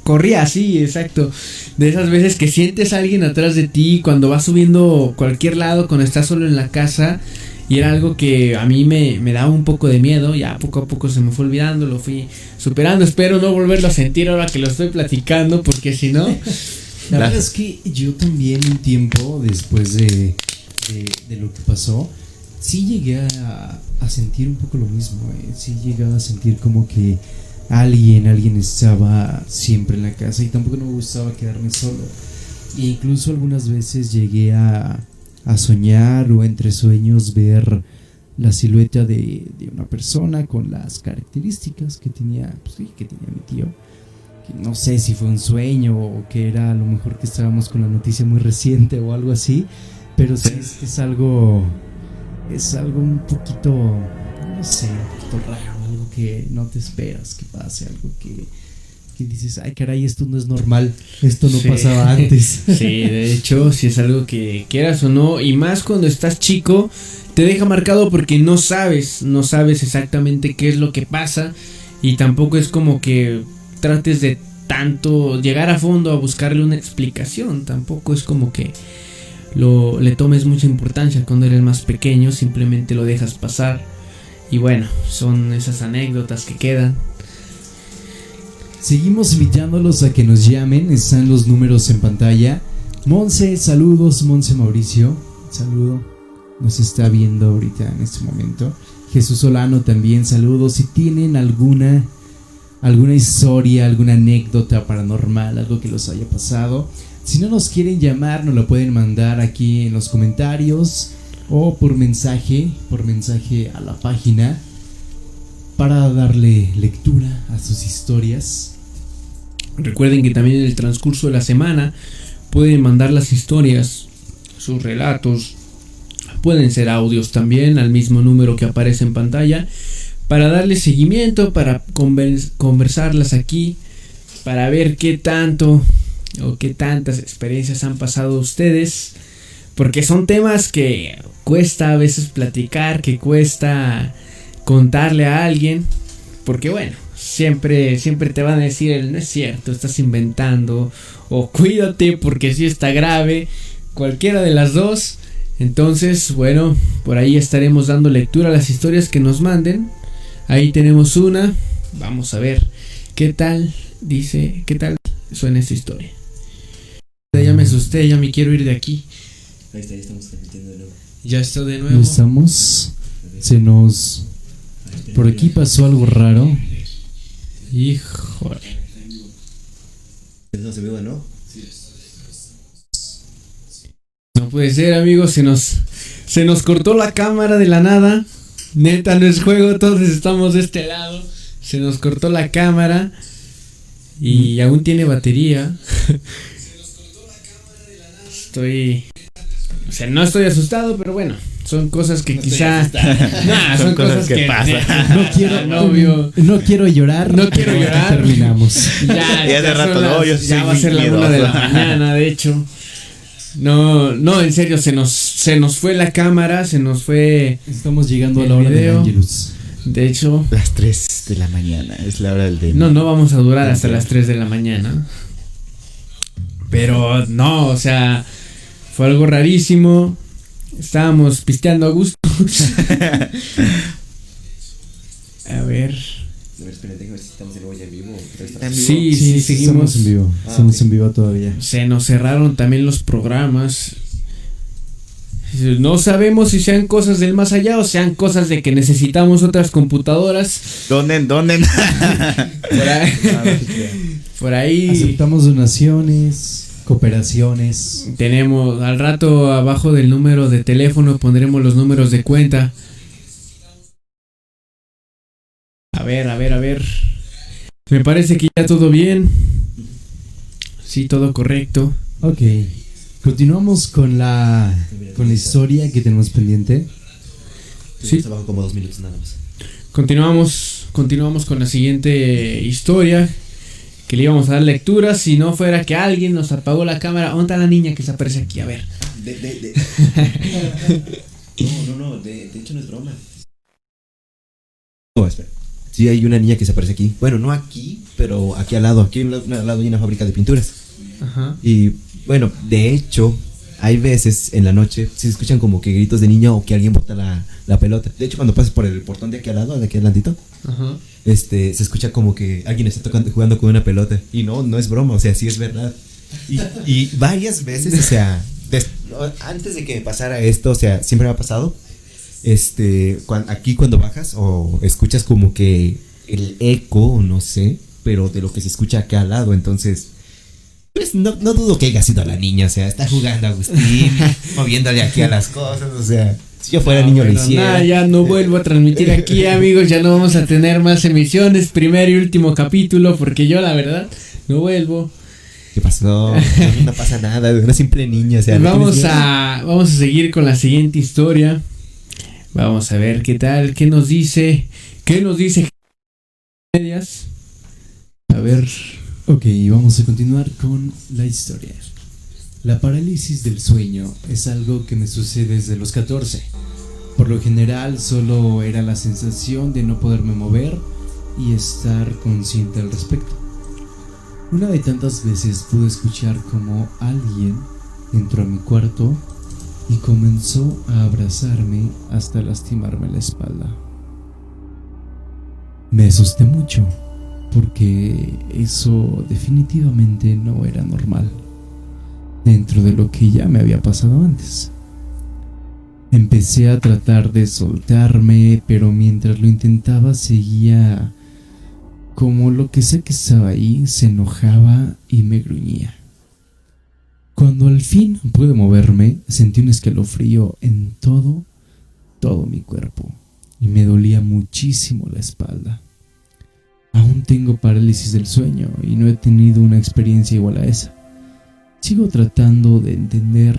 corría así, exacto. De esas veces que sientes a alguien atrás de ti cuando vas subiendo cualquier lado, cuando estás solo en la casa y era algo que a mí me, me, daba un poco de miedo. Ya poco a poco se me fue olvidando, lo fui superando. Espero no volverlo a sentir ahora que lo estoy platicando, porque si no. La verdad es que yo también un tiempo después de, de, lo que pasó, sí llegué a, a, sentir un poco lo mismo. Eh. Sí llegué a sentir como que alguien, alguien estaba siempre en la casa y tampoco me gustaba quedarme solo. E incluso algunas veces llegué a a soñar o entre sueños ver la silueta de, una persona con las características que tenía, pues que tenía mi tío. no sé si fue un sueño o que era a lo mejor que estábamos con la noticia muy reciente o algo así, pero sí es, es algo, es algo un poquito, no sé, un poquito raro, algo que no te esperas que pase, algo que que dices, ay caray, esto no es normal, esto no pasaba antes. Sí, de hecho, si es algo que quieras o no, y más cuando estás chico, te deja marcado porque no sabes, no sabes exactamente qué es lo que pasa y tampoco es como que trates de tanto llegar a fondo a buscarle una explicación, tampoco es como que lo le tomes mucha importancia cuando eres más pequeño, simplemente lo dejas pasar. Y bueno, son esas anécdotas que quedan. Seguimos invitándolos a que nos llamen, están los números en pantalla. Monse, saludos, Monse Mauricio, saludo, nos está viendo ahorita en este momento. Jesús Solano también, saludos. Si tienen alguna, alguna historia, alguna anécdota paranormal, algo que los haya pasado, si no nos quieren llamar, nos lo pueden mandar aquí en los comentarios o por mensaje, por mensaje a la página para darle lectura a sus historias. Recuerden que también en el transcurso de la semana pueden mandar las historias, sus relatos, pueden ser audios también al mismo número que aparece en pantalla para darle seguimiento, para conversarlas aquí, para ver qué tanto o qué tantas experiencias han pasado ustedes, porque son temas que cuesta a veces platicar, que cuesta contarle a alguien, porque bueno, siempre, siempre te van a decir, no es cierto, estás inventando, o cuídate porque si está grave, cualquiera de las dos. Entonces, bueno, por ahí estaremos dando lectura a las historias que nos manden. Ahí tenemos una. Vamos a ver qué tal dice, qué tal suena esta historia. Ya me asusté, ya me quiero ir de aquí. Ahí está, ya estamos transmitiendo de nuevo. Ya está de nuevo. Estamos. Se nos. Por aquí pasó algo raro. Híjole. ¿No se ve, no? No puede ser, amigos. Se nos, se nos cortó la cámara de la nada. Neta, no es juego. Todos estamos de este lado. Se nos cortó la cámara. Y aún tiene batería. Estoy. O sea, no estoy asustado, pero bueno son cosas que quizá nah, son, cosas, que, pasan no quiero novio no quiero llorar no quiero llorar terminamos ya ya de rato no yo ya va a ser la una de la mañana de hecho no no en serio se nos se nos fue la cámara se nos fue estamos llegando a la hora de Angelus de hecho las 3 de la mañana es la hora del día no no vamos a durar hasta las 3 de la mañana pero no o sea fue algo rarísimo Estábamos pisteando a gusto. a ver. A ver, espérate, déjame ver si estamos en vivo. Sí, sí, seguimos. Estamos en vivo. Ah, estamos en vivo todavía. Se nos cerraron también los programas. No sabemos si sean cosas del más allá o sean cosas de que necesitamos otras computadoras. ¿Dónde? ¿Dónde? por ahí. por ahí. Aceptamos donaciones cooperaciones. Tenemos al rato abajo del número de teléfono pondremos los números de cuenta. A ver, a ver, a ver. Me parece que ya todo bien. Sí, todo correcto. Ok. Continuamos con la con la historia que tenemos pendiente. Sí. Como dos minutos nada más. Continuamos continuamos con la siguiente historia. Que le íbamos a dar lectura. Si no fuera que alguien nos apagó la cámara. ¿Dónde está la niña que se aparece aquí? A ver. De, de, de. no, no, no, de, de hecho no es broma. Oh, espera. Sí, hay una niña que se aparece aquí. Bueno, no aquí, pero aquí al lado. Aquí al lado al lado hay una fábrica de pinturas. Ajá. Y bueno, de hecho, hay veces en la noche se escuchan como que gritos de niño o que alguien bota la, la pelota. De hecho, cuando pasas por el portón de aquí al lado, de aquí adelantito, Ajá. este, se escucha como que alguien está tocando, jugando con una pelota. Y no, no es broma, o sea, sí es verdad. Y, y varias veces, o sea, des- antes de que me pasara esto, o sea, siempre me ha pasado. Este, cuan- aquí cuando bajas o escuchas como que el eco, no sé, pero de lo que se escucha acá al lado, entonces. Pues no, no dudo que haya sido la niña, o sea, está jugando Agustín, moviéndole aquí a las cosas, o sea, si yo fuera niño lo hiciera. nada, ya no vuelvo a transmitir aquí, amigos. Ya no vamos a tener más emisiones. Primer y último capítulo. Porque yo, la verdad, no vuelvo. ¿Qué pasó? No pasa nada, una simple niña, o sea, no vamos a vamos a seguir con la siguiente historia. Vamos a ver qué tal, qué nos dice, qué nos dice medias. A ver, Ok, vamos a continuar con la historia. La parálisis del sueño es algo que me sucede desde los 14. Por lo general solo era la sensación de no poderme mover y estar consciente al respecto. Una de tantas veces pude escuchar como alguien entró a mi cuarto y comenzó a abrazarme hasta lastimarme la espalda. Me asusté mucho porque eso definitivamente no era normal dentro de lo que ya me había pasado antes. Empecé a tratar de soltarme, pero mientras lo intentaba seguía como lo que sé que estaba ahí se enojaba y me gruñía. Cuando al fin pude moverme, sentí un escalofrío en todo, todo mi cuerpo y me dolía muchísimo la espalda. Aún tengo parálisis del sueño y no he tenido una experiencia igual a esa. Sigo tratando de entender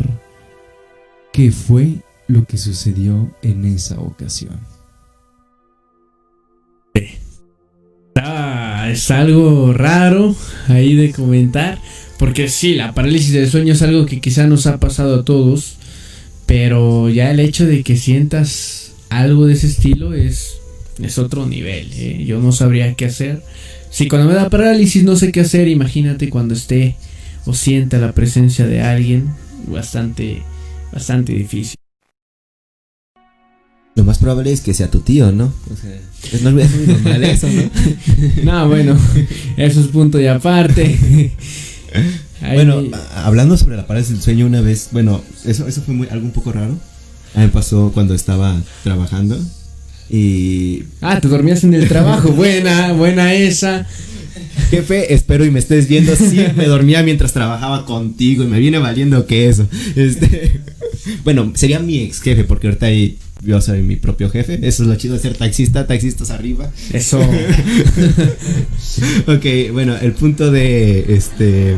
qué fue lo que sucedió en esa ocasión. es algo raro ahí de comentar. Porque sí, la parálisis del sueño es algo que quizá nos ha pasado a todos. Pero ya el hecho de que sientas algo de ese estilo es, es otro nivel. ¿eh? Yo no sabría qué hacer. Si cuando me da parálisis no sé qué hacer, imagínate cuando esté o sienta la presencia de alguien. Bastante, bastante difícil. Lo más probable es que sea tu tío, ¿no? O sea, es, no- es muy normal eso, ¿no? No, bueno, eso es punto y aparte. Ahí- Bueno, hablando sobre la parálisis del sueño una vez, bueno, eso, eso fue muy, algo un poco raro. A mí me pasó cuando estaba trabajando y... Ah, te dormías en el trabajo. Buena, buena esa. Jefe, espero y me estés viendo. Sí, me dormía mientras trabajaba contigo y me viene valiendo que eso. Este, bueno, sería mi ex jefe porque ahorita ahí yo soy mi propio jefe. Eso es lo chido de ser taxista, taxistas arriba. Eso. Ok, bueno, el punto de este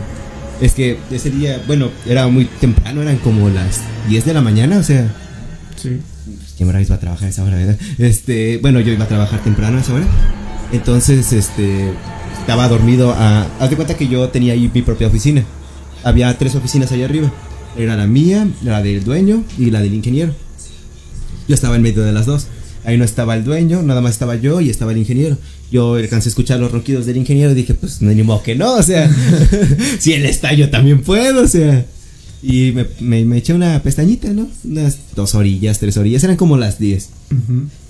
es que ese día, bueno, era muy temprano, eran como las 10 de la mañana, o sea, Sí. ¿Quién iba a trabajar a esa hora, verdad? Este, bueno, yo iba a trabajar temprano a esa hora. Entonces, este, estaba dormido a haz de cuenta que yo tenía ahí mi propia oficina. Había tres oficinas ahí arriba. Era la mía, la del dueño y la del ingeniero. Yo estaba en medio de las dos. Ahí no estaba el dueño, nada más estaba yo y estaba el ingeniero. Yo alcancé a escuchar los ronquidos del ingeniero y dije, pues no, ni modo que no, o sea, si él está, yo también puedo, o sea. Y me, me- me eché una pestañita, ¿no? Unas dos orillas, tres orillas, eran como las 10.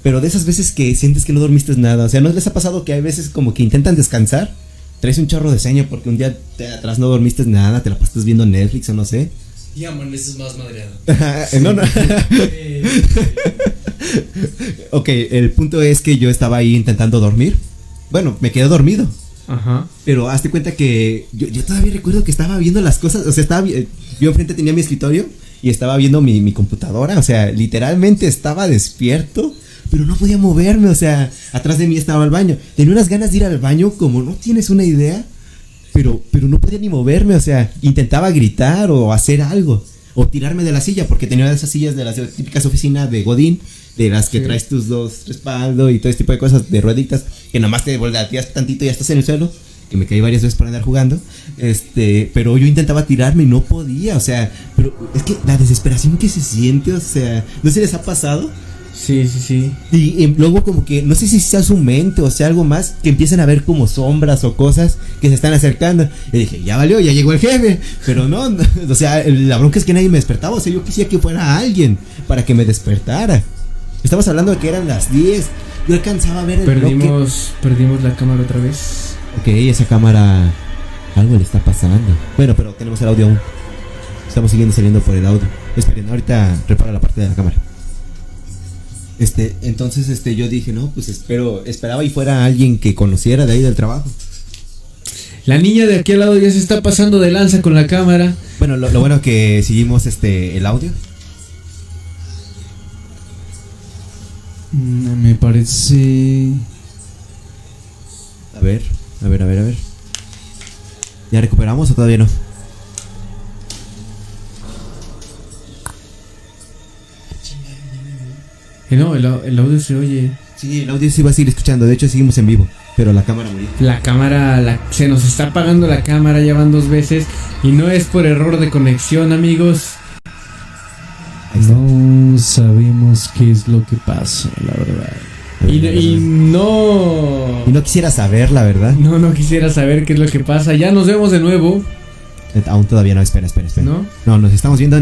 Pero de esas veces que sientes que no dormiste nada, o sea, ¿no les ha pasado que hay veces como que intentan descansar? Traes un chorro de sueño porque un día te atrás no dormiste nada, te la pasas viendo Netflix o no sé. Y amaneces más madreado. no, no. ok, el punto es que yo estaba ahí intentando dormir. Bueno, me quedé dormido. Ajá. Pero hazte cuenta que yo, todavía recuerdo que estaba viendo las cosas. O sea, estaba yo enfrente tenía mi escritorio y estaba viendo mi, mi computadora. O sea, literalmente estaba despierto, pero no podía moverme. O sea, atrás de mí estaba el baño. Tenía unas ganas de ir al baño, como no tienes una idea. Pero, pero no podía ni moverme. O sea, intentaba gritar o hacer algo. O tirarme de la silla, porque tenía esas sillas de las típicas oficinas de Godín de las que Sí. traes tus dos respaldo y todo este tipo de cosas de rueditas, que nomás te volteas tantito y ya estás en el suelo, que me caí varias veces por andar jugando, este, pero yo intentaba tirarme y no podía, o sea, pero es que la desesperación que se siente, o sea, ¿no se les ha pasado? Sí, sí, sí. Y, y luego como que, no sé si sea su mente o sea algo más, que empiezan a ver como sombras o cosas que se están acercando. Y dije, ya valió, ya llegó el jefe. Pero no, no, o sea, la bronca es que nadie me despertaba. O sea, yo quisiera que fuera alguien para que me despertara. Estamos hablando de que eran las 10. Yo alcanzaba a ver el bloque. Perdimos, perdimos la cámara otra vez. Ok, esa cámara, algo le está pasando. Bueno, pero tenemos el audio aún. Estamos siguiendo saliendo por el audio. Esperen, ahorita repara la parte de la cámara. Este, entonces, este, yo dije, no, pues espero, esperaba y fuera alguien que conociera de ahí del trabajo. La niña de aquí al lado ya se está pasando de lanza con la cámara. Bueno, lo, lo bueno que seguimos este, el audio. Me parece. A ver, a ver, a ver, a ver. ¿Ya recuperamos o todavía no? Eh, no, el, el audio se oye. Sí, el audio sí va a seguir escuchando. De hecho, seguimos en vivo. Pero la cámara murió. La cámara, la- se nos está apagando la cámara, ya van dos veces. Y no es por error de conexión, amigos. No sabemos qué es lo que pasa, la verdad. Y, y no... Y no quisiera saber, la verdad. No, no quisiera saber qué es lo que pasa. Ya nos vemos de nuevo, Eh, Aún todavía no, espera, espera, espera. ¿no? No, nos estamos viendo.